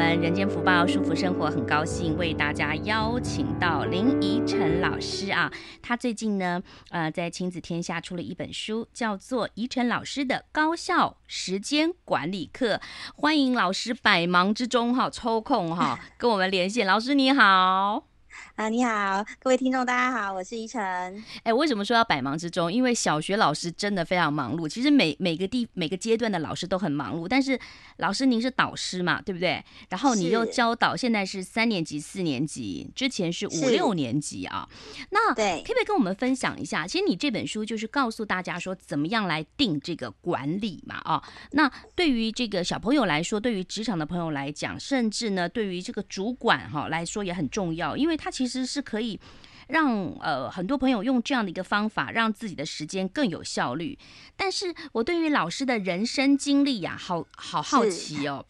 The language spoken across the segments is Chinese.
我们人间福报舒服生活很高兴为大家邀请到林怡晨老师啊，他最近呢，呃，在亲子天下出了一本书，叫做《怡晨老师的高效时间管理课》，欢迎老师百忙之中哈抽空哈跟我们连线，老师你好。啊，你好，各位听众，大家好，我是依晨。哎，为什么说要百忙之中？因为小学老师真的非常忙碌。其实每每个地每个阶段的老师都很忙碌，但是老师您是导师嘛，对不对？然后你又教导，现在是三年级、四年级，之前是五六年级啊。那对，可不可以跟我们分享一下？其实你这本书就是告诉大家说，怎么样来定这个管理嘛啊。那对于这个小朋友来说，对于职场的朋友来讲，甚至呢，对于这个主管哈来说也很重要，因为他其实。其实是可以让呃很多朋友用这样的一个方法，让自己的时间更有效率。但是我对于老师的人生经历呀、啊，好好好奇哦，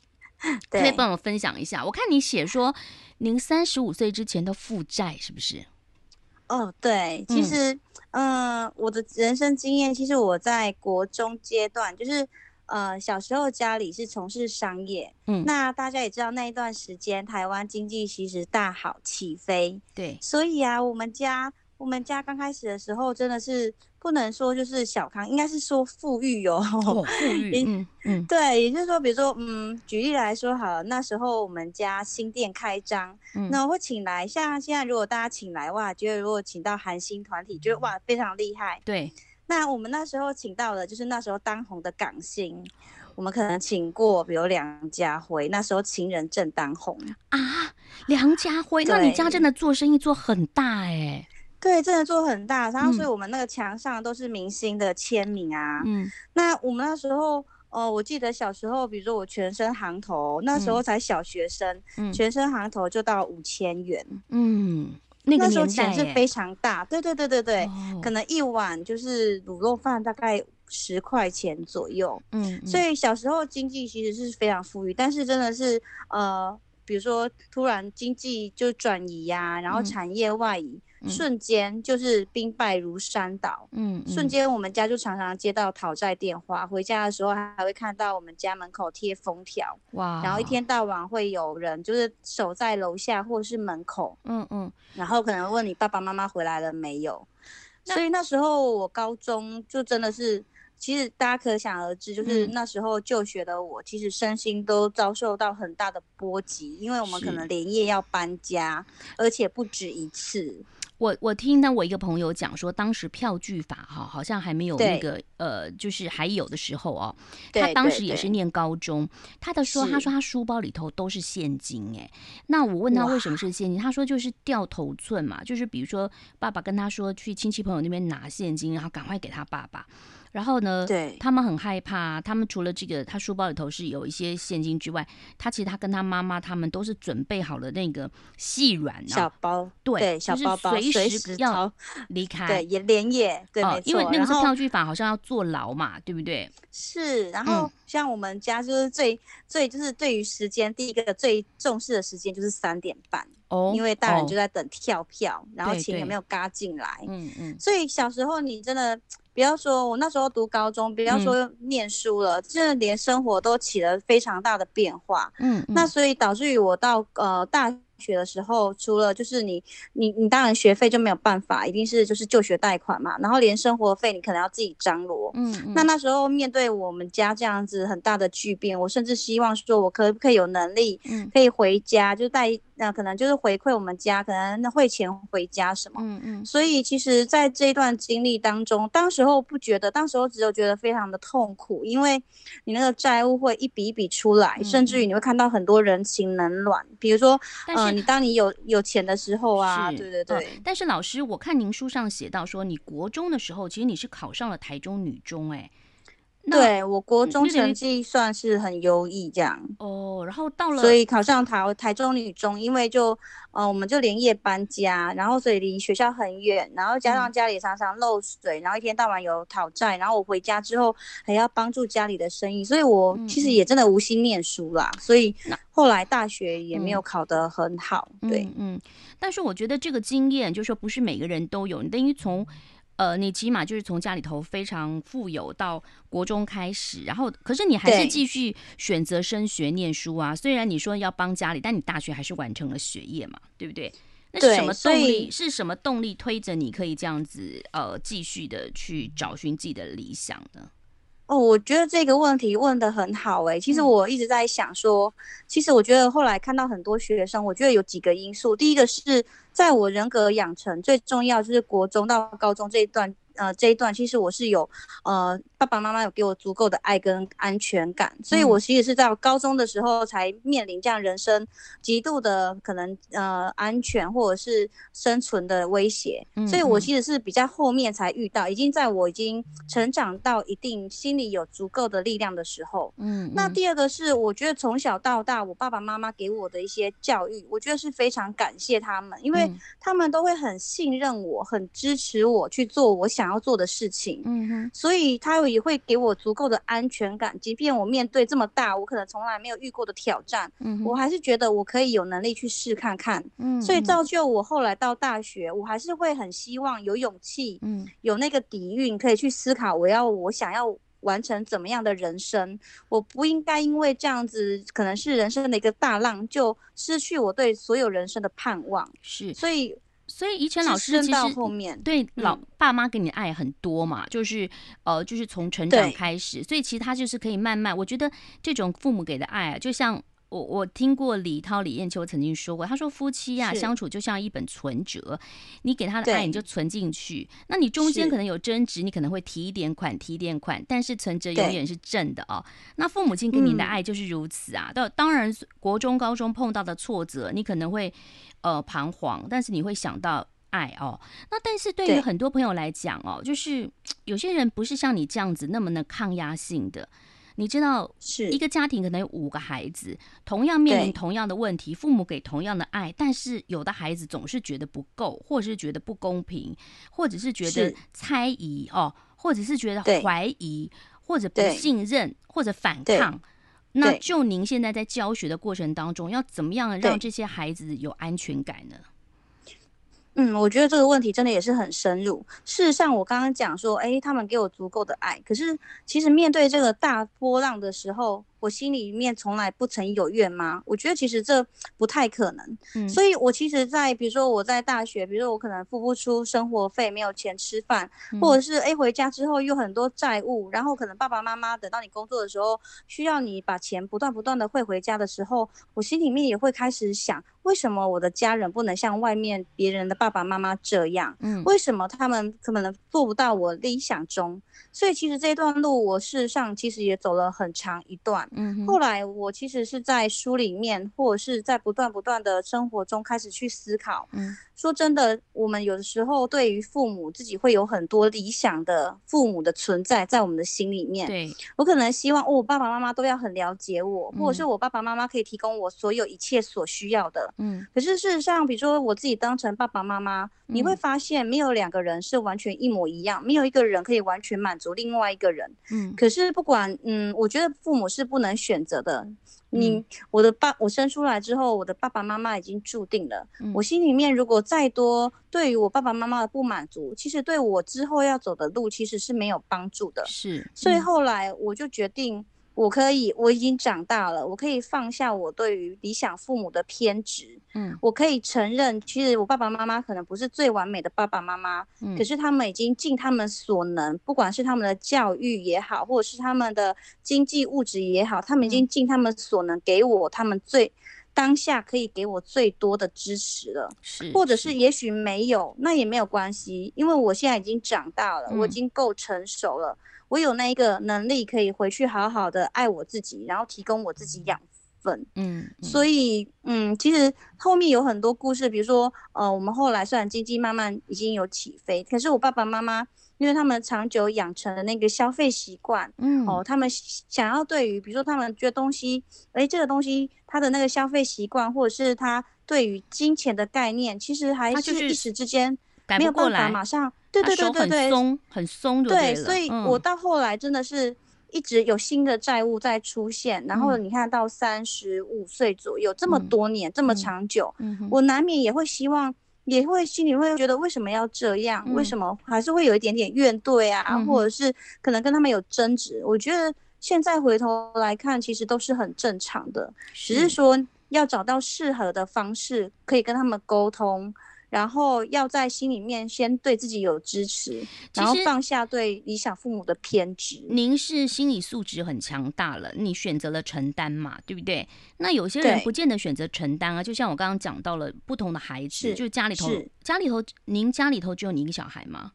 可以帮我分享一下？我看你写说，您三十五岁之前都负债，是不是？哦，对，其实嗯、呃，我的人生经验，其实我在国中阶段就是。呃，小时候家里是从事商业，嗯，那大家也知道那一段时间台湾经济其实大好起飞，对，所以啊，我们家我们家刚开始的时候真的是不能说就是小康，应该是说富裕哟、哦，富裕，嗯嗯，对，也就是说，比如说，嗯，举例来说好了，那时候我们家新店开张，嗯，那我会请来，像现在如果大家请来哇，觉得如果请到韩星团体，觉得哇非常厉害，对。那我们那时候请到的，就是那时候当红的港星，我们可能请过，比如梁家辉，那时候情人正当红啊。梁家辉，那你家真的做生意做很大哎、欸？对，真的做很大。然后，所以我们那个墙上都是明星的签名啊。嗯。那我们那时候，哦、呃，我记得小时候，比如说我全身行头，那时候才小学生，嗯、全身行头就到五千元。嗯。那，个时候钱是非常大，对对对对对，哦、可能一碗就是卤肉饭大概十块钱左右，嗯，嗯，所以小时候经济其实是非常富裕，但是真的是呃，比如说突然经济就转移呀、啊，然后产业外移。嗯瞬间就是兵败如山倒，嗯，瞬间我们家就常常接到讨债电话，回家的时候还会看到我们家门口贴封条，哇，然后一天到晚会有人就是守在楼下或者是门口，嗯嗯，然后可能问你爸爸妈妈回来了没有，所以那时候我高中就真的是，其实大家可想而知，就是那时候就学的我，其实身心都遭受到很大的波及，因为我们可能连夜要搬家，而且不止一次。我我听到我一个朋友讲说，当时票据法哈好像还没有那个呃，就是还有的时候哦，他当时也是念高中，他的说他说他书包里头都是现金哎，那我问他为什么是现金，他说就是掉头寸嘛，就是比如说爸爸跟他说去亲戚朋友那边拿现金，然后赶快给他爸爸。然后呢，对，他们很害怕。他们除了这个，他书包里头是有一些现金之外，他其实他跟他妈妈他们都是准备好了那个细软、啊、小包，对，对小包包，就是随时要离开，对，也连夜，对，哦、因为那个是票据法，好像要坐牢嘛，对不对？是。然后像我们家就是最、嗯、最就是对于时间，第一个最重视的时间就是三点半哦，因为大人就在等跳票，哦、然后钱也没有嘎进来？嗯嗯。所以小时候你真的。不要说我那时候读高中，不要说念书了，真的、嗯、连生活都起了非常大的变化。嗯，嗯，那所以导致于我到呃大学的时候，除了就是你你你当然学费就没有办法，一定是就是就学贷款嘛，然后连生活费你可能要自己张罗。嗯，嗯，那那时候面对我们家这样子很大的巨变，我甚至希望说我可不可以有能力，可以回家，就带那可能就是回馈我们家，可能汇钱回家什么。嗯嗯。所以其实，在这一段经历当中，当时候不觉得，当时候只有觉得非常的痛苦，因为你那个债务会一笔一笔出来，嗯、甚至于你会看到很多人情冷暖，比如说，但是、呃、你当你有有钱的时候啊，对对对、呃。但是老师，我看您书上写到说，你国中的时候，其实你是考上了台中女中、欸，哎，对，我国中成绩算是很优异这样。哦，然后到了，所以考上台台中女中，因为就呃我们就连夜搬家，然后所以离学校很远，然后加上家里常常漏水，嗯、然后一天到晚有讨债，然后我回家之后还要帮助家里的生意，所以我其实也真的无心念书啦。嗯、所以后来大学也没有考得很好。嗯、对，嗯，但是我觉得这个经验就是说不是每个人都有，你等于从。呃，你起码就是从家里头非常富有到国中开始，然后可是你还是继续选择升学念书啊。虽然你说要帮家里，但你大学还是完成了学业嘛，对不对？那是什么动力？是什么动力推着你可以这样子呃继续的去找寻自己的理想呢？哦，我觉得这个问题问得很好哎、欸。其实我一直在想说，嗯、其实我觉得后来看到很多学生，我觉得有几个因素。第一个是在我人格养成最重要，就是国中到高中这一段。呃，这一段其实我是有，呃，爸爸妈妈有给我足够的爱跟安全感，所以我其实是在高中的时候才面临这样人生极度的可能呃安全或者是生存的威胁，所以我其实是比较后面才遇到，已经在我已经成长到一定心里有足够的力量的时候。嗯，那第二个是我觉得从小到大我爸爸妈妈给我的一些教育，我觉得是非常感谢他们，因为他们都会很信任我，很支持我去做我想要做的事情，嗯哼，所以他也会给我足够的安全感，即便我面对这么大，我可能从来没有遇过的挑战，嗯，我还是觉得我可以有能力去试看看，嗯，所以造就我后来到大学，我还是会很希望有勇气，嗯，有那个底蕴可以去思考，我要我想要完成怎么样的人生，我不应该因为这样子可能是人生的一个大浪，就失去我对所有人生的盼望，是，所以。所以怡晨老师其实对老爸妈给你的爱很多嘛，就是呃，就是从成长开始，所以其实他就是可以慢慢。我觉得这种父母给的爱啊，就像我我听过李涛李艳秋曾经说过，他说夫妻呀相处就像一本存折，你给他的爱你就存进去，那你中间可能有争执，你可能会提一点款提一点款，但是存折永远是正的哦。那父母亲给你的爱就是如此啊。到当然国中高中碰到的挫折，你可能会。呃，彷徨，但是你会想到爱哦。那但是对于很多朋友来讲哦，就是 有些人不是像你这样子那么的抗压性的。你知道，是。一个家庭可能有五个孩子，同样面临同样的问题，父母给同样的爱，但是有的孩子总是觉得不够，或者是觉得不公平，或者是觉得猜疑哦，或者是觉得怀疑，或者不信任，或者反抗。那就您现在在教学的过程当中，要怎么样让这些孩子有安全感呢？嗯，我觉得这个问题真的也是很深入。事实上，我刚刚讲说，哎，他们给我足够的爱，可是其实面对这个大波浪的时候，我心里面从来不曾有怨吗？我觉得其实这不太可能。嗯，所以我其实，在比如说我在大学，比如说我可能付不出生活费，没有钱吃饭，或者是哎回家之后又很多债务，然后可能爸爸妈妈等到你工作的时候，需要你把钱不断不断的汇回家的时候，我心里面也会开始想，为什么我的家人不能像外面别人的爸爸妈妈这样？嗯，为什么他们可能做不到我理想中？所以其实这段路，我事实上其实也走了很长一段。嗯，后来我其实是在书里面，或者是在不断不断的生活中开始去思考。嗯。说真的，我们有的时候对于父母自己会有很多理想的父母的存在在我们的心里面。对，我可能希望哦，我爸爸妈妈都要很了解我，或者是我爸爸妈妈可以提供我所有一切所需要的。嗯。可是事实上，比如说我自己当成爸爸妈妈，你会发现没有两个人是完全一模一样，没有一个人可以完全满足另外一个人。嗯。可是不管嗯，我觉得父母是不能选择的。你我的爸，我生出来之后，我的爸爸妈妈已经注定了。嗯、我心里面如果再多对于我爸爸妈妈的不满足，其实对我之后要走的路其实是没有帮助的。是，嗯、所以后来我就决定。我可以，我已经长大了，我可以放下我对于理想父母的偏执。嗯，我可以承认，其实我爸爸妈妈可能不是最完美的爸爸妈妈，嗯，可是他们已经尽他们所能，不管是他们的教育也好，或者是他们的经济物质也好，他们已经尽他们所能给我他们最当下可以给我最多的支持了。是，或者是也许没有，那也没有关系，因为我现在已经长大了，嗯，我已经够成熟了。我有那一个能力，可以回去好好的爱我自己，然后提供我自己养分。嗯，嗯所以嗯，其实后面有很多故事，比如说呃，我们后来虽然经济慢慢已经有起飞，可是我爸爸妈妈因为他们长久养成了那个消费习惯，嗯，哦，他们想要对于比如说他们觉得东西，哎，这个东西他的那个消费习惯，或者是他对于金钱的概念，其实还是一时之间没有办法马上。对对对对对，松很松就对了。对，所以我到后来真的是一直有新的债务在出现，嗯、然后你看到三十五岁左右这么多年、嗯、这么长久，我难免也会希望，也会心里会觉得为什么要这样？嗯、为什么还是会有一点点怨怼啊？嗯、或者是可能跟他们有争执？我觉得现在回头来看，其实都是很正常的，只是说要找到适合的方式，可以跟他们沟通。然后要在心里面先对自己有支持，然后放下对理想父母的偏执。您是心理素质很强大了，你选择了承担嘛，对不对？那有些人不见得选择承担啊，就像我刚刚讲到了不同的孩子，是就家里头，家里头，您家里头只有你一个小孩吗？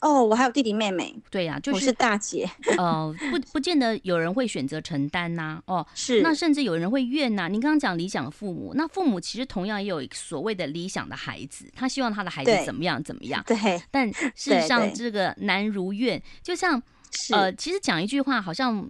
哦，我还有弟弟妹妹。对呀、啊，就是，是大姐。呃，不，不见得有人会选择承担呐、啊。哦，是。那甚至有人会怨呐、啊。您刚刚讲理想的父母，那父母其实同样也有所谓的理想的孩子，他希望他的孩子怎么样怎么样。对。但事实上，这个难如愿。就像，呃，其实讲一句话好像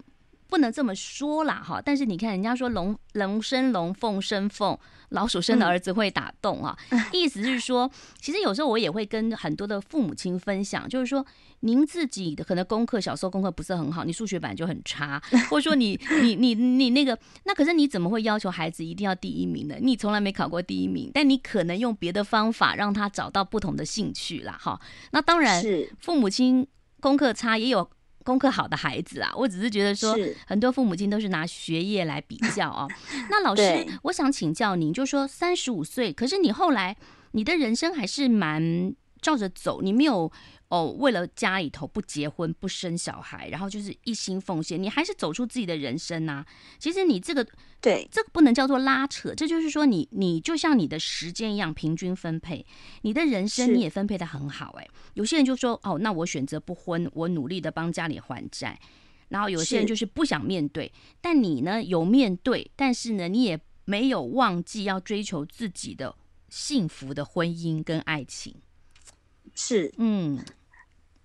不能这么说啦，哈。但是你看，人家说龙龙生龙，凤生凤。老鼠生的儿子会打洞啊，嗯、意思是说，其实有时候我也会跟很多的父母亲分享，就是说，您自己的可能功课小时候功课不是很好，你数学本来就很差，或者说你你你你那个，那可是你怎么会要求孩子一定要第一名呢？你从来没考过第一名，但你可能用别的方法让他找到不同的兴趣啦，哈。那当然，父母亲功课差也有。功课好的孩子啊，我只是觉得说，很多父母亲都是拿学业来比较啊。那老师，我想请教您，就说三十五岁，可是你后来你的人生还是蛮照着走，你没有。哦，为了家里头不结婚不生小孩，然后就是一心奉献，你还是走出自己的人生呐、啊。其实你这个对这个不能叫做拉扯，这就是说你你就像你的时间一样平均分配，你的人生你也分配的很好哎。是有些人就说哦，那我选择不婚，我努力的帮家里还债。然后有些人就是不想面对，但你呢有面对，但是呢你也没有忘记要追求自己的幸福的婚姻跟爱情。是嗯。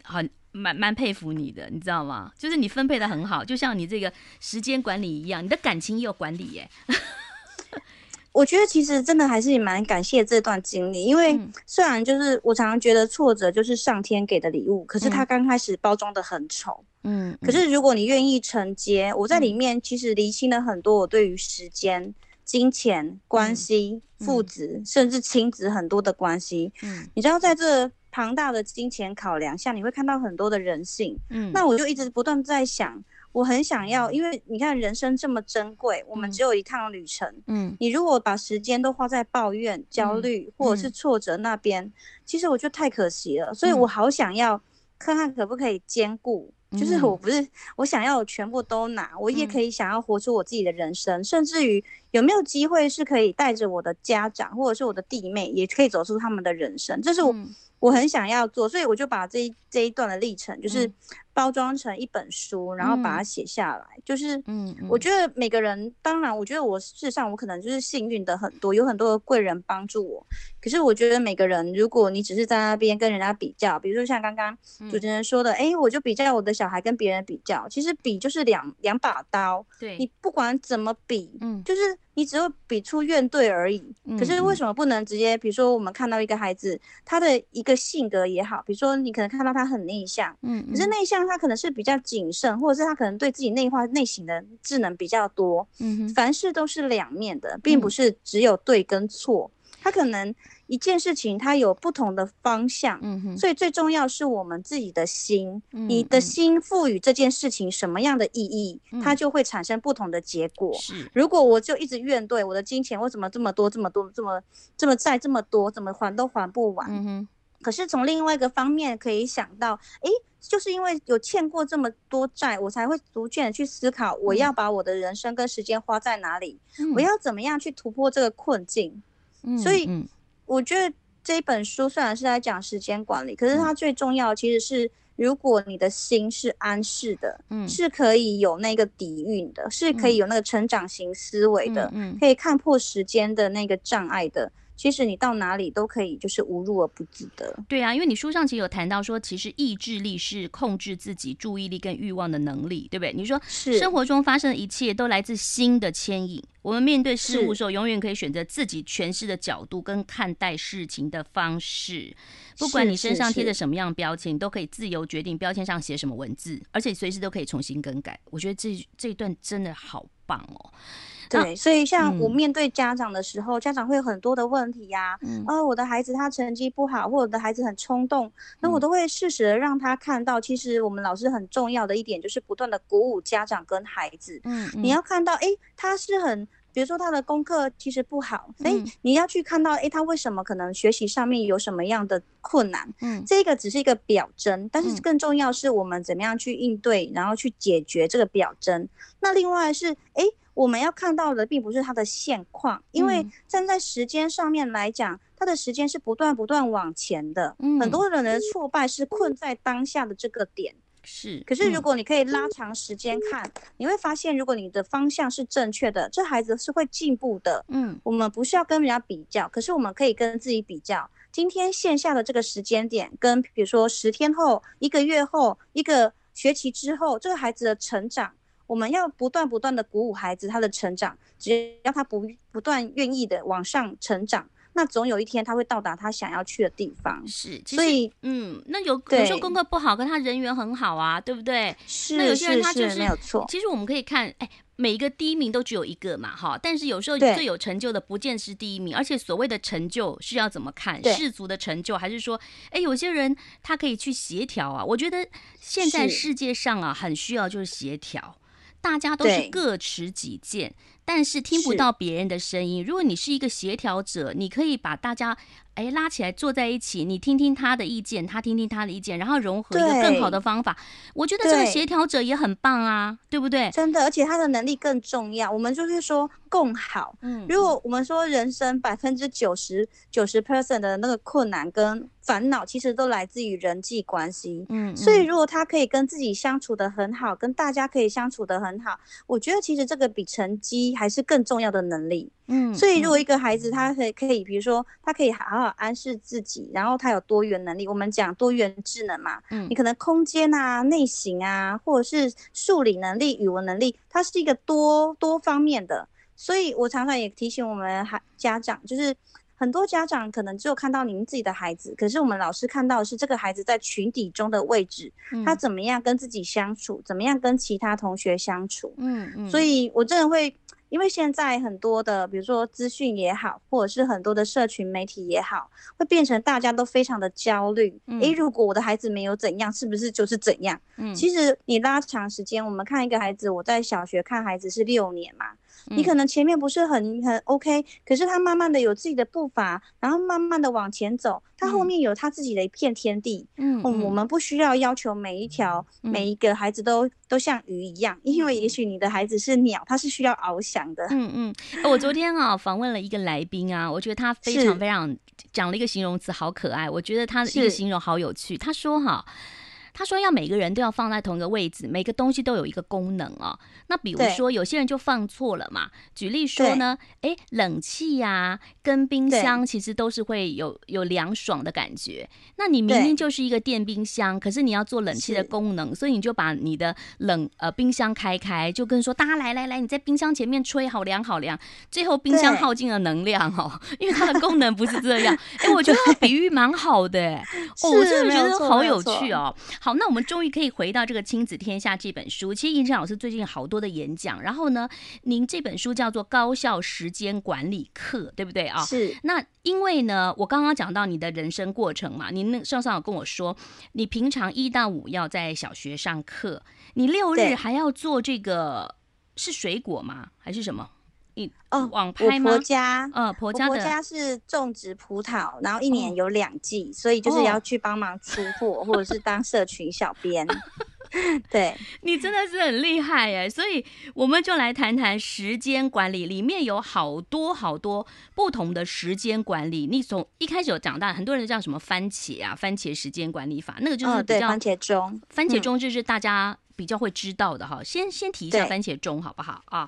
很蛮蛮佩服你的，你知道吗？就是你分配的很好，就像你这个时间管理一样，你的感情也有管理耶。我觉得其实真的还是蛮感谢这段经历，因为虽然就是我常常觉得挫折就是上天给的礼物，可是它刚开始包装的很丑，嗯，可是如果你愿意承接，我在里面其实厘清了很多我对于时间、金钱、关系、父子甚至亲子很多的关系，嗯，你知道在这。庞大的金钱考量下，你会看到很多的人性。嗯，那我就一直不断在想，我很想要，因为你看人生这么珍贵，我们只有一趟旅程。嗯，你如果把时间都花在抱怨、焦虑或者是挫折那边，其实我觉得太可惜了。所以我好想要看看可不可以兼顾，就是我不是我想要全部都拿，我也可以想要活出我自己的人生，甚至于有没有机会是可以带着我的家长或者是我的弟妹，也可以走出他们的人生。这是我。我很想要做，所以我就把这一这一段的历程，就是包装成一本书，嗯、然后把它写下来。就是，嗯，我觉得每个人，当然，我觉得我事实上我可能就是幸运的很多，有很多的贵人帮助我。可是我觉得每个人，如果你只是在那边跟人家比较，比如说像刚刚主持人说的，哎、嗯欸，我就比较我的小孩跟别人比较，其实比就是两两把刀。对，你不管怎么比，嗯，就是。你只会比出怨怼而已，可是为什么不能直接？比如说，我们看到一个孩子，他的一个性格也好，比如说你可能看到他很内向，嗯，可是内向他可能是比较谨慎，或者是他可能对自己内化内省的智能比较多，嗯，凡事都是两面的，并不是只有对跟错，他可能。一件事情他有不同的方向，嗯哼，所以最重要是我们自己的心，嗯、你的心赋予这件事情什么样的意义，嗯、它就会产生不同的结果。是，如果我就一直怨怼我的金钱为什么这么多这么多这么这么债这么多，怎么还都还不完，嗯哼。可是从另外一个方面可以想到，诶，就是因为有欠过这么多债，我才会逐渐的去思考，我要把我的人生跟时间花在哪里，嗯、我要怎么样去突破这个困境，嗯，所以。我觉得这本书虽然是在讲时间管理，可是它最重要的其实是如果你的心是安适的，嗯，是可以有那个底蕴的，是可以有那个成长型思维的，嗯，可以看破时间的那个障碍的。其实你到哪里都可以，就是无入而不自得。对啊，因为你书上其实有谈到说，其实意志力是控制自己注意力跟欲望的能力，对不对？你说是生活中发生的一切都来自心的牵引。我们面对事物的时候，永远可以选择自己诠释的角度跟看待事情的方式。不管你身上贴着什么样的标签，你都可以自由决定标签上写什么文字，而且随时都可以重新更改。我觉得这这一段真的好棒哦。对，所以像我面对家长的时候，嗯、家长会有很多的问题呀、啊。嗯，呃，我的孩子他成绩不好，或者我的孩子很冲动，那我都会适时的让他看到，其实我们老师很重要的一点就是不断的鼓舞家长跟孩子。嗯，嗯，你要看到，哎，他是很，比如说他的功课其实不好，所以你要去看到，哎，他为什么可能学习上面有什么样的困难？嗯，这个只是一个表征，但是更重要是我们怎么样去应对，然后去解决这个表征。那另外是，哎。我们要看到的并不是他的现况，因为站在时间上面来讲，他的时间是不断不断往前的。嗯，很多人的挫败是困在当下的这个点。是，可是如果你可以拉长时间看，你会发现，如果你的方向是正确的，这孩子是会进步的。嗯，我们不是要跟人家比较，可是我们可以跟自己比较。今天线下的这个时间点，跟比如说十天后、一个月后、一个学期之后，这个孩子的成长。我们要不断不断的鼓舞孩子他的成长，只要他不不断愿意的往上成长，那总有一天他会到达他想要去的地方。是，所以嗯，那有有时候功课不好，跟他人缘很好啊，对不对？是，那有些人他就是，是，是没有错。其实我们可以看，哎，每一个第一名都只有一个嘛，哈。但是有时候最有成就的不见是第一名，而且所谓的成就是要怎么看？世俗的成就，还是说，哎，有些人他可以去协调啊？我觉得现在世界上啊，很需要就是协调。大家都是各持己见，但是听不到别人的声音。如果你是一个协调者，你可以把大家。哎，拉起来坐在一起，你听听他的意见，他听听他的意见，然后融合一个更好的方法。我觉得这个协调者也很棒啊，对，对不对？真的，而且他的能力更重要。我们就是说共好。嗯，如果我们说人生百分之九十九十 percent 的那个困难跟烦恼，其实都来自于人际关系。嗯，所以如果他可以跟自己相处的很好，跟大家可以相处的很好，我觉得其实这个比成绩还是更重要的能力。嗯，所以如果一个孩子他可以可以，比如说他可以好好安适自己，然后他有多元能力，我们讲多元智能嘛，嗯，你可能空间啊、内型啊，或者是数理能力、语文能力，它是一个多多方面的。所以我常常也提醒我们孩家长，就是很多家长可能只有看到你们自己的孩子，可是我们老师看到的是这个孩子在群体中的位置，他怎么样跟自己相处，怎么样跟其他同学相处，嗯嗯，所以我真的会。因为现在很多的，比如说资讯也好，或者是很多的社群媒体也好，会变成大家都非常的焦虑。诶、嗯，如果我的孩子没有怎样，是不是就是怎样？嗯，其实你拉长时间，我们看一个孩子，我在小学看孩子是六年嘛。你可能前面不是很很 OK，可是他慢慢的有自己的步伐，然后慢慢的往前走，他后面有他自己的一片天地。嗯，嗯，我们不需要要求每一条、嗯、每一个孩子都都像鱼一样，因为也许你的孩子是鸟，他是需要翱翔的。嗯嗯，我昨天啊访问了一个来宾啊，我觉得他非常非常讲了一个形容词，好可爱。我觉得他的一个形容好有趣，他说哈。他说：“要每个人都要放在同一个位置，每个东西都有一个功能哦。那比如说，有些人就放错了嘛。举例说呢，诶，冷气呀、啊、跟冰箱其实都是会有有凉爽的感觉。那你明明就是一个电冰箱，可是你要做冷气的功能，所以你就把你的冷呃冰箱开开，就跟说大家来来来，你在冰箱前面吹，好凉好凉。最后冰箱耗尽了能量哦，因为它的功能不是这样。哎，我觉得比喻蛮好的，哦，我真的觉得好有趣哦。”好，那我们终于可以回到这个《亲子天下》这本书。其实尹晨老师最近好多的演讲，然后呢，您这本书叫做《高效时间管理课》，对不对啊？是。那因为呢，我刚刚讲到你的人生过程嘛，您那上上有跟我说，你平常一到五要在小学上课，你六日还要做这个是水果吗？还是什么？你哦，网拍吗？婆家，呃，婆家，婆家是种植葡萄，然后一年有两季，哦，所以就是要去帮忙出货，哦，或者是当社群小编。对，你真的是很厉害耶！所以我们就来谈谈时间管理，里面有好多好多不同的时间管理。你从一开始有讲到，很多人叫什么番茄啊，番茄时间管理法，那个就是比较、哦、番茄钟，番茄钟就是大家比较会知道的哈。嗯、先先提一下番茄钟好不好啊？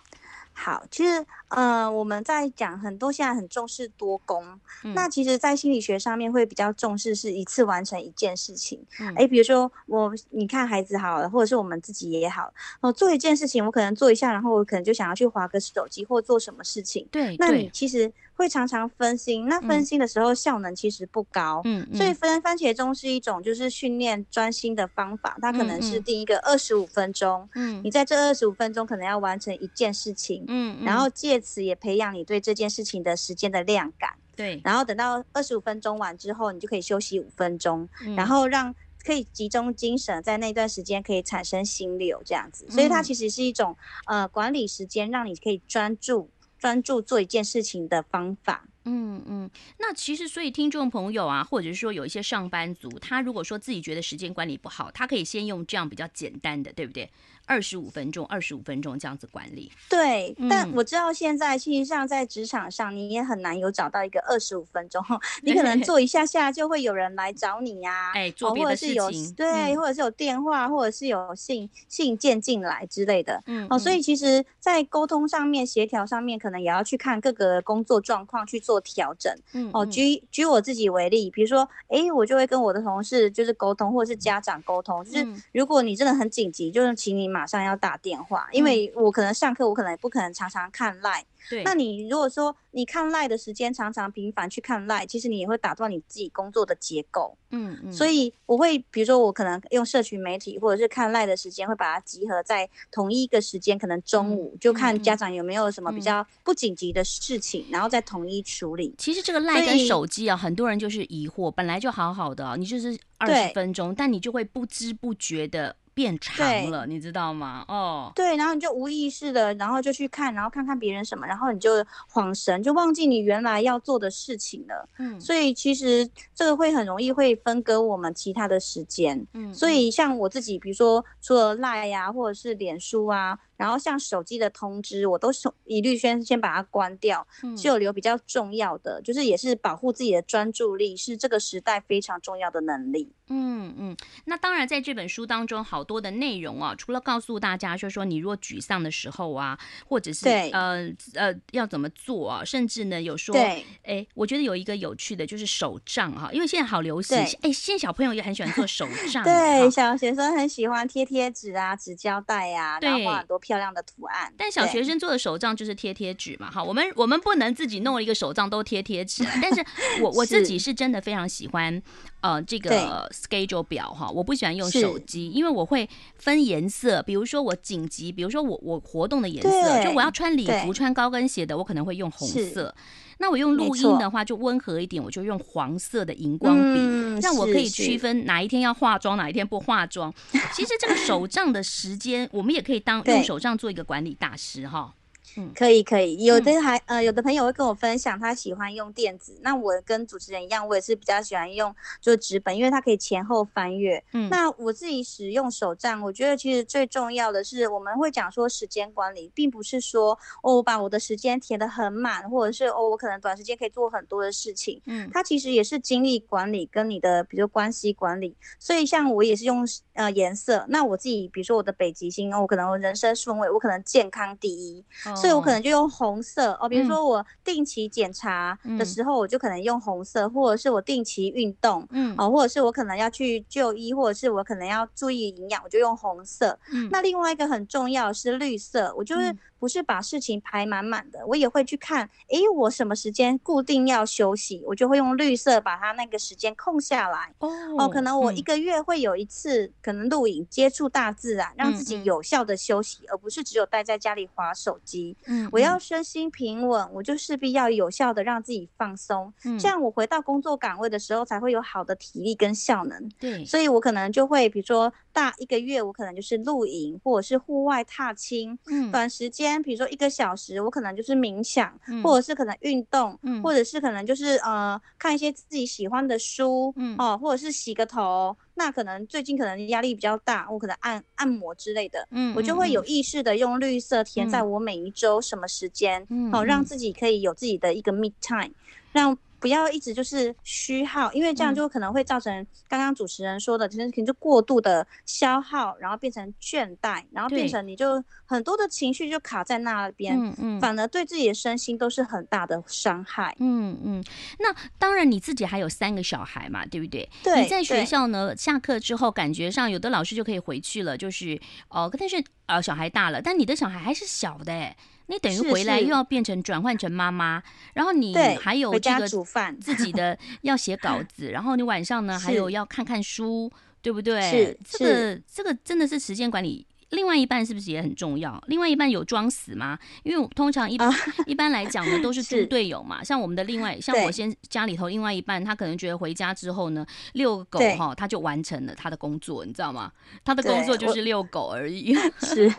好，其实，呃，我们在讲很多现在很重视多功，嗯、那其实，在心理学上面会比较重视是一次完成一件事情。哎、嗯，比如说我，你看孩子好了，或者是我们自己也好，哦做一件事情，我可能做一下，然后我可能就想要去划个手机或做什么事情。对，那你其实。会常常分心，那分心的时候效能其实不高，嗯，所以分番茄钟是一种就是训练专心的方法，它可能是定一个二十五分钟，嗯，你在这二十五分钟可能要完成一件事情，嗯，然后借此也培养你对这件事情的时间的量感，对，然后等到二十五分钟完之后，你就可以休息五分钟，然后让可以集中精神，在那段时间可以产生心流这样子，所以它其实是一种呃管理时间，让你可以专注。专注做一件事情的方法。嗯嗯，那其实所以听众朋友啊，或者是说有一些上班族，他如果说自己觉得时间管理不好，他可以先用这样比较简单的，对不对？二十五分钟，二十五分钟这样子管理。对，嗯、但我知道现在其实上在职场上，你也很难有找到一个二十五分钟，你可能做一下下就会有人来找你呀、啊，哎，做别的事情，或者是有对，嗯、或者是有电话，或者是有信信件进来之类的。嗯，哦，所以其实，在沟通上面、协调上面，可能也要去看各个工作状况去做调整。嗯，哦，举举我自己为例，比如说，哎，我就会跟我的同事就是沟通，或者是家长沟通，就是如果你真的很紧急，就是请你马上要打电话，因为我可能上课，我可能也不可能常常看 LINE。对，那你如果说你看 LINE 的时间常常频繁去看 LINE，其实你也会打断你自己工作的结构。嗯嗯，所以我会比如说我可能用社群媒体或者是看 LINE 的时间，会把它集合在同一个时间，可能中午就看家长有没有什么比较不紧急的事情，然后再统一处理。其实这个 LINE 跟手机啊，很多人就是疑惑，本来就好好的，你就是二十分钟，但你就会不知不觉的。变长了，你知道吗？哦，对，然后你就无意识的，然后就去看，然后看看别人什么，然后你就恍神，就忘记你原来要做的事情了。嗯，所以其实这个会很容易会分割我们其他的时间。嗯，所以像我自己，比如说除了 Line 呀，或者是脸书啊。然后像手机的通知，我都是一律先先把它关掉，只有留比较重要的，就是也是保护自己的专注力，是这个时代非常重要的能力。嗯嗯，那当然在这本书当中，好多的内容啊，除了告诉大家说说你如果沮丧的时候啊，或者是呃呃要怎么做啊，甚至呢有说，对，哎，我觉得有一个有趣的就是手账哈，因为现在好流行，哎对，现在小朋友也很喜欢做手 账，对，小学生很喜欢贴贴纸啊、纸胶带呀、啊，然后画很多。漂亮的图案，但小学生做的手账就是贴贴纸嘛，哈，我们我们不能自己弄了一个手账都贴贴纸，但是 我我自己是。真的非常喜欢，呃，这个 schedule 表哈，我不喜欢用手机，因为我会分颜色，比如说我紧急，比如说我我活动的颜色，就我要穿礼服、穿高跟鞋的，我可能会用红色。那我用录音的话就温和一点，我就用黄色的荧光笔，让我可以区分哪一天要化妆，哪一天不化妆。其实这个手账的时间，我们也可以当用手账做一个管理大师哈。可以可以，有的还呃有的朋友会跟我分享，他喜欢用电子。那我跟主持人一样，我也是比较喜欢用就是纸本，因为它可以前后翻阅。嗯，那我自己使用手账，我觉得其实最重要的是，我们会讲说时间管理，并不是说哦我把我的时间填得很满，或者是哦我可能短时间可以做很多的事情。嗯，它其实也是精力管理跟你的比如关系管理。所以像我也是用呃颜色，那我自己比如说我的北极星，我可能人生顺位，我可能健康第一。哦所以我可能就用红色哦，比如说我定期检查的时候，我就可能用红色，嗯、或者是我定期运动，嗯，哦，或者是我可能要去就医，或者是我可能要注意营养，我就用红色。嗯，那另外一个很重要是绿色，我就是。嗯不是把事情排满满的，我也会去看，诶，我什么时间固定要休息，我就会用绿色把它那个时间空下来。哦，哦，可能我一个月会有一次，嗯、可能录影接触大自然，让自己有效的休息，嗯、而不是只有待在家里划手机。嗯，我要身心平稳，我就势必要有效的让自己放松，嗯、这样我回到工作岗位的时候才会有好的体力跟效能。对，所以我可能就会，比如说大一个月，我可能就是露营或者是户外踏青，嗯，短时间。比如说一个小时，我可能就是冥想，嗯、或者是可能运动，嗯、或者是可能就是呃看一些自己喜欢的书，嗯、哦，或者是洗个头，那可能最近可能压力比较大，我可能按按摩之类的，嗯，我就会有意识的用绿色填在我每一周什么时间，嗯，好，让自己可以有自己的一个 me time，让。不要一直就是虚耗，因为这样就可能会造成刚刚主持人说的，其实可能就过度的消耗，然后变成倦怠，然后变成你就很多的情绪就卡在那边，嗯嗯，反而对自己的身心都是很大的伤害。嗯嗯，那当然你自己还有三个小孩嘛，对不对？对。你在学校呢，下课之后感觉上有的老师就可以回去了，就是哦，但是呃小孩大了，但你的小孩还是小的哎。你等于回来又要变成转换成妈妈，然后你还有这个自己的 要写稿子，然后你晚上呢还有要看看书，对不对？是这个这个真的是时间管理。另外一半是不是也很重要？另外一半有装死吗？因为我通常一般、啊、一般来讲呢，都是 猪队友嘛。像我们的另外，像我先家里头另外一半，他可能觉得回家之后呢，遛狗哈，他就完成了他的工作，你知道吗？他的工作就是遛狗而已。是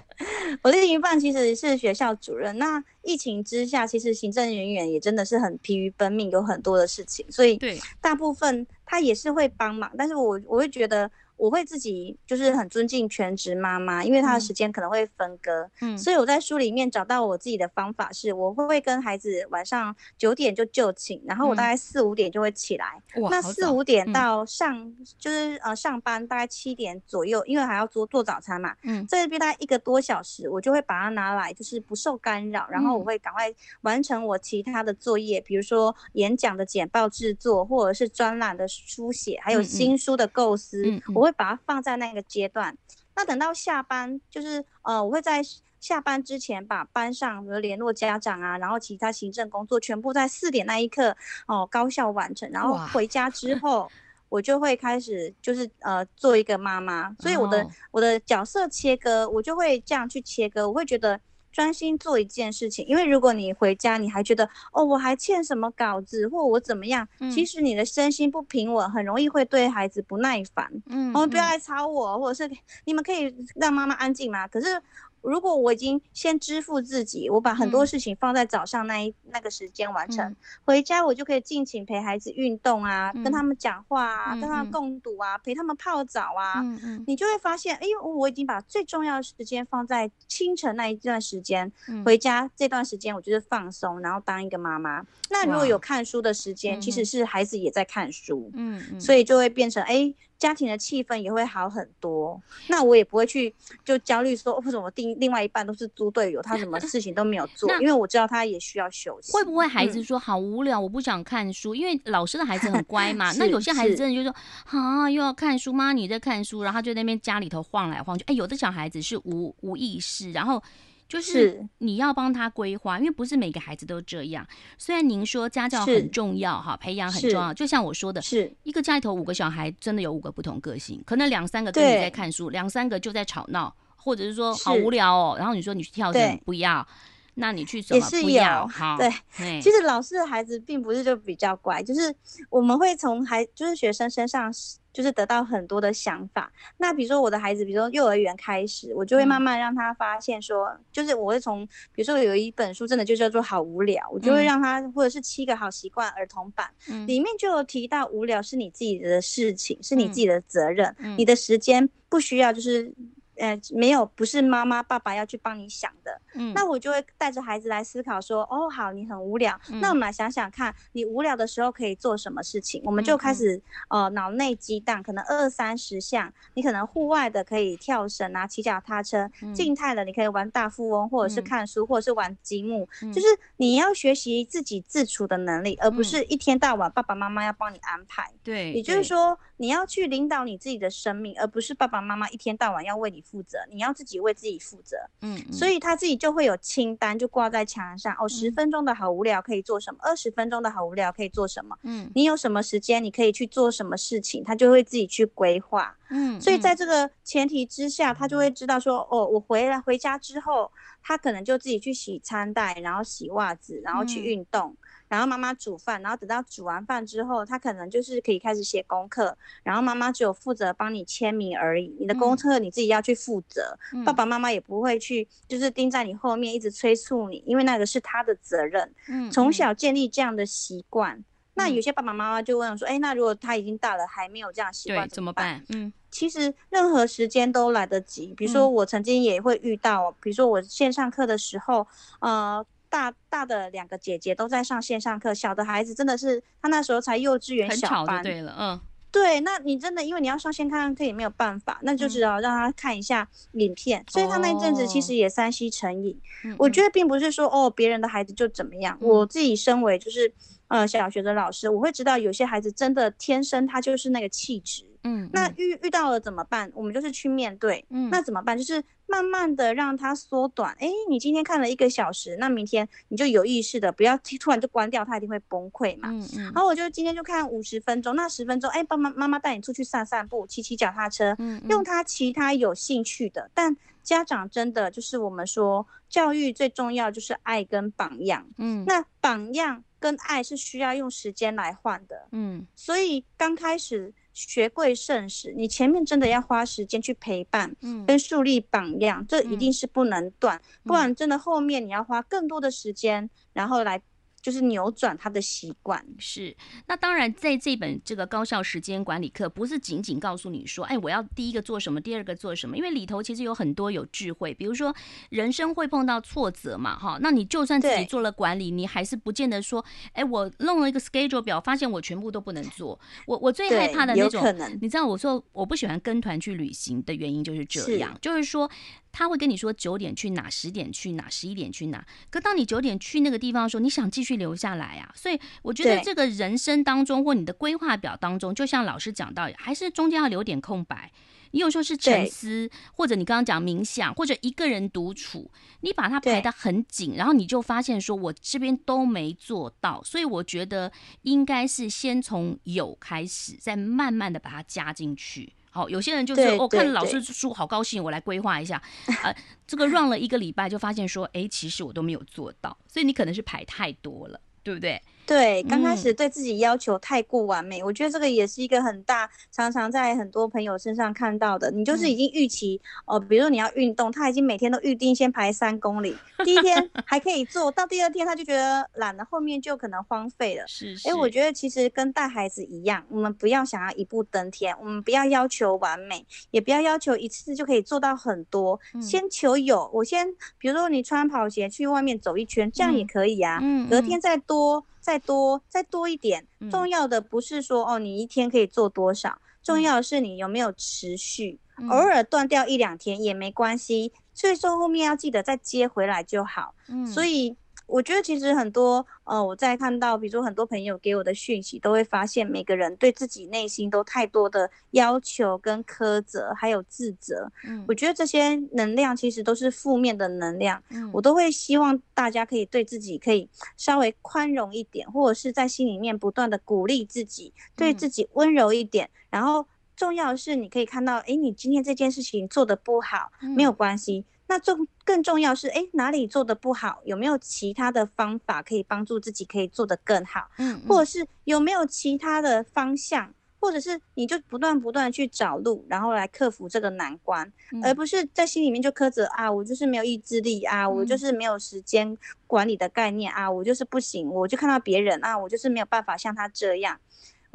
我另一半其实是学校主任。那疫情之下，其实行政人员也真的是很疲于奔命，有很多的事情，所以对大部分他也是会帮忙。但是我我会觉得。我会自己就是很尊敬全职妈妈，因为她的时间可能会分割，嗯，所以我在书里面找到我自己的方法是，我会不会跟孩子晚上九点就就寝，然后我大概四五点就会起来，嗯、那四五点到上、嗯、就是呃上班大概七点左右，因为还要做做早餐嘛，嗯，这边大概一个多小时，我就会把它拿来就是不受干扰，然后我会赶快完成我其他的作业，比如说演讲的简报制作，或者是专栏的书写，还有新书的构思，我。会把它放在那个阶段，那等到下班，就是呃，我会在下班之前把班上比如联络家长啊，然后其他行政工作全部在四点那一刻哦、呃、高效完成，然后回家之后，我就会开始就是呃做一个妈妈，所以我的我的角色切割，我就会这样去切割，我会觉得。专心做一件事情，因为如果你回家你还觉得哦，我还欠什么稿子，或我怎么样，嗯、其实你的身心不平稳，很容易会对孩子不耐烦。嗯，我们不要来吵我，或者是你们可以让妈妈安静吗？可是。如果我已经先支付自己，我把很多事情放在早上那一、嗯、那个时间完成，嗯、回家我就可以尽情陪孩子运动啊，嗯、跟他们讲话啊，嗯、跟他们共读啊，嗯、陪他们泡澡啊，你就会发现，哎，我已经把最重要的时间放在清晨那一段时间，嗯、回家这段时间我就是放松，然后当一个妈妈。那如果有看书的时间，其实是孩子也在看书，嗯嗯，所以就会变成哎。家庭的气氛也会好很多，那我也不会去就焦虑说为什么另另外一半都是猪队友，他什么事情都没有做，因为我知道他也需要休息。会不会孩子说好无聊，我不想看书？因为老师的孩子很乖嘛，那有些孩子真的就说啊又要看书吗？你在看书，然后他就在那边家里头晃来晃去。哎，有的小孩子是无无意识，然后。就是你要帮他规划，因为不是每个孩子都这样。虽然您说家教很重要哈，培养很重要，就像我说的，是一个家里头五个小孩，真的有五个不同个性，可能两三个跟你在看书，两三个就在吵闹，或者是说好无聊哦。然后你说你去跳绳，不要，那你去什么？不要。好，对，其实老师的孩子并不是就比较乖，就是我们会从孩就是学生身上。就是得到很多的想法。那比如说我的孩子，比如说幼儿园开始，我就会慢慢让他发现说，嗯、就是我会从，比如说有一本书真的就叫做《好无聊》，我就会让他，或者是七个好习惯儿童版，嗯、里面就有提到无聊是你自己的事情，是你自己的责任，你的时间不需要就是。呃，没有，不是妈妈爸爸要去帮你想的。嗯，那我就会带着孩子来思考说，哦，好，你很无聊，嗯、那我们来想想看，你无聊的时候可以做什么事情？我们就开始、嗯、呃脑内激荡，可能二三十项。你可能户外的可以跳绳啊，骑脚踏车；嗯、静态的你可以玩大富翁，或者是看书，嗯、或者是玩积木。嗯、就是你要学习自己自处的能力，而不是一天到晚爸爸妈妈要帮你安排。对，也就是说。你要去领导你自己的生命，而不是爸爸妈妈一天到晚要为你负责。你要自己为自己负责。嗯，嗯，所以他自己就会有清单，就挂在墙上。哦，十分钟的好无聊可以做什么？二十分钟的好无聊可以做什么？嗯，你有什么时间，你可以去做什么事情，他就会自己去规划。嗯，所以在这个前提之下，他就会知道说，哦，我回来回家之后，他可能就自己去洗餐袋，然后洗袜子，然后去运动。嗯然后妈妈煮饭，然后等到煮完饭之后，他可能就是可以开始写功课。然后妈妈只有负责帮你签名而已，你的功课你自己要去负责。嗯、爸爸妈妈也不会去，就是盯在你后面一直催促你，因为那个是他的责任。嗯，从小建立这样的习惯，那有些爸爸妈妈就问说，哎、欸，那如果他已经大了还没有这样习惯，怎么办？嗯，其实任何时间都来得及。比如说我曾经也会遇到，嗯、比如说我线上课的时候，呃，大大的两个姐姐都在上线上课，小的孩子真的是他那时候才幼稚园小班，对了，嗯。对，那你真的因为你要上线看课也没有办法，那就只好让他看一下影片。嗯、所以他那阵子其实也 3C 成瘾。哦、我觉得并不是说哦别人的孩子就怎么样，嗯、我自己身为就是呃小学的老师，我会知道有些孩子真的天生他就是那个气质。嗯，那遇遇到了怎么办？我们就是去面对。嗯，那怎么办？就是慢慢的让它缩短。哎，你今天看了一个小时，那明天你就有意识的不要突然就关掉，它一定会崩溃嘛。嗯嗯。然后我就今天就看五十分钟，那十分钟，哎，爸妈妈妈带你出去散散步，骑骑脚踏车，嗯，用他其他有兴趣的。但家长真的就是我们说教育最重要就是爱跟榜样。嗯，那榜样跟爱是需要用时间来换的。嗯，所以刚开始。学贵慎始，你前面真的要花时间去陪伴，嗯，跟树立榜样，嗯、这一定是不能断，嗯、不然真的后面你要花更多的时间，然后来。就是扭转他的习惯。是，那当然，在这本这个高效时间管理课，不是仅仅告诉你说，哎，我要第一个做什么，第二个做什么，因为里头其实有很多有智慧。比如说，人生会碰到挫折嘛，哈，那你就算自己做了管理，你还是不见得说，哎，我弄了一个 schedule 表，发现我全部都不能做。我我最害怕的那种，你知道，我说我不喜欢跟团去旅行的原因就是这样，是就是说。他会跟你说九点去哪，十点去哪，十一点去哪。可当你九点去那个地方的时候，你想继续留下来啊？所以我觉得这个人生当中或你的规划表当中，就像老师讲到，还是中间要留点空白。你有时候是沉思，或者你刚刚讲冥想，或者一个人独处，你把它排得很紧，然后你就发现说，我这边都没做到。所以我觉得应该是先从有开始，再慢慢的把它加进去。好，有些人就是我、哦、看老师书好高兴，我来规划一下，呃，这个 run 了一个礼拜就发现说，哎，其实我都没有做到，所以你可能是排太多了，对不对？对，刚开始对自己要求太过完美，嗯、我觉得这个也是一个很大，常常在很多朋友身上看到的。你就是已经预期、嗯、哦，比如说你要运动，他已经每天都预定先排三公里，第一天 还可以做到，第二天他就觉得懒了，后面就可能荒废了。是，是，哎，我觉得其实跟带孩子一样，我们不要想要一步登天，我们不要要求完美，也不要要求一次就可以做到很多，嗯、先求有。我先，比如说你穿跑鞋去外面走一圈，这样也可以啊。嗯，隔天再多。再多再多一点，重要的不是说哦，你一天可以做多少，重要的是你有没有持续，偶尔断掉一两天也没关系，所以说后面要记得再接回来就好。嗯，所以。我觉得其实很多，呃，我在看到，比如说很多朋友给我的讯息，都会发现每个人对自己内心都太多的要求跟苛责，还有自责。嗯，我觉得这些能量其实都是负面的能量。嗯，我都会希望大家可以对自己可以稍微宽容一点，或者是在心里面不断的鼓励自己，对自己温柔一点。然后重要的是，你可以看到，诶，你今天这件事情做得不好，没有关系。那重更重要是，哎，哪里做的不好？有没有其他的方法可以帮助自己可以做得更好？嗯，或者是有没有其他的方向，或者是你就不断不断去找路，然后来克服这个难关，嗯、而不是在心里面就苛责啊，我就是没有意志力啊，我就是没有时间管理的概念啊，我就是不行，我就看到别人啊，我就是没有办法像他这样。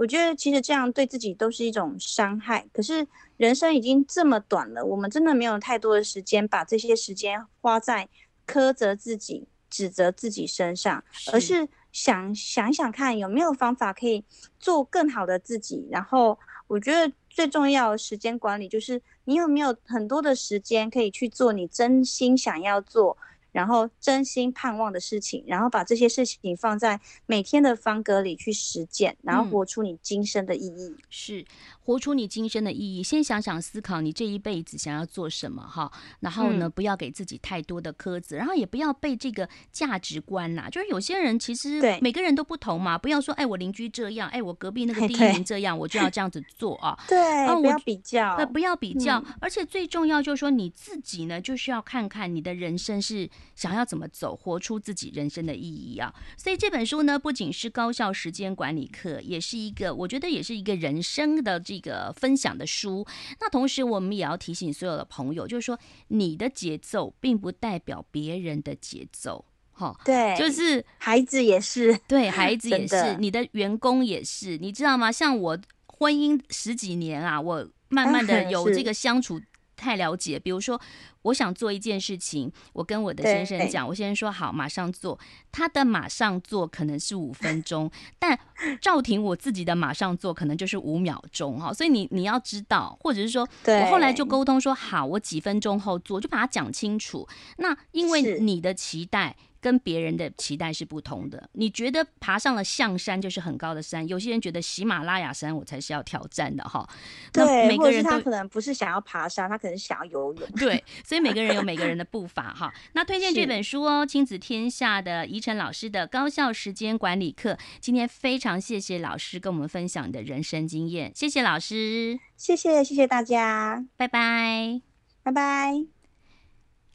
我觉得其实这样对自己都是一种伤害。可是人生已经这么短了，我们真的没有太多的时间把这些时间花在苛责自己、指责自己身上，而是想想想看有没有方法可以做更好的自己。然后我觉得最重要的时间管理就是你有没有很多的时间可以去做你真心想要做。然后真心盼望的事情，然后把这些事情放在每天的方格里去实践，然后活出你今生的意义。嗯、是活出你今生的意义。先想想思考你这一辈子想要做什么哈，然后呢，不要给自己太多的苛责，然后也不要被这个价值观呐，就是有些人其实每个人都不同嘛，不要说哎我邻居这样，哎我隔壁那个第一名这样，我就要这样子做啊。对，不要比较，不要比较，而且最重要就是说你自己呢，就是要看看你的人生是。想要怎么走，活出自己人生的意义啊！所以这本书呢，不仅是高效时间管理课，也是一个我觉得也是一个人生的这个分享的书。那同时，我们也要提醒所有的朋友，就是说你的节奏并不代表别人的节奏。哈，对，就是孩子也是，对，孩子也是，你的员工也是，你知道吗？像我婚姻十几年啊，我慢慢的有这个相处。太了解，比如说，我想做一件事情，我跟我的先生讲，我先生说好，马上做。他的马上做可能是五分钟，但赵婷我自己的马上做可能就是五秒钟哈。所以你你要知道，或者是说我后来就沟通说好，我几分钟后做，就把它讲清楚。那因为你的期待。跟别人的期待是不同的。你觉得爬上了象山就是很高的山，有些人觉得喜马拉雅山我才是要挑战的哈。对，每个人他可能不是想要爬山，他可能想要游泳。对，所以每个人有每个人的步伐哈。那推荐这本书哦，亲子天下的怡晨老师的高效时间管理课。今天非常谢谢老师跟我们分享的人生经验，谢谢老师，谢谢谢谢大家，拜拜，拜拜。